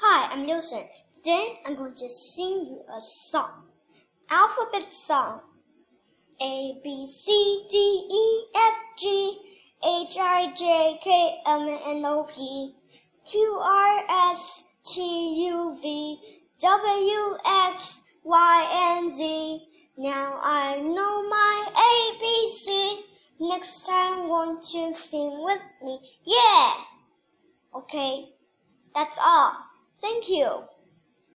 Hi, I'm Liusen. Today I'm going to sing you a song. Alphabet song. A, B, C, D, E, F, G, H, I, J, K, M, N, O, P, Q, R, S, T, U, V, W, X, Y, and Z. Now I know my ABC. Next time won't you sing with me? Yeah! Okay, that's all. Thank you.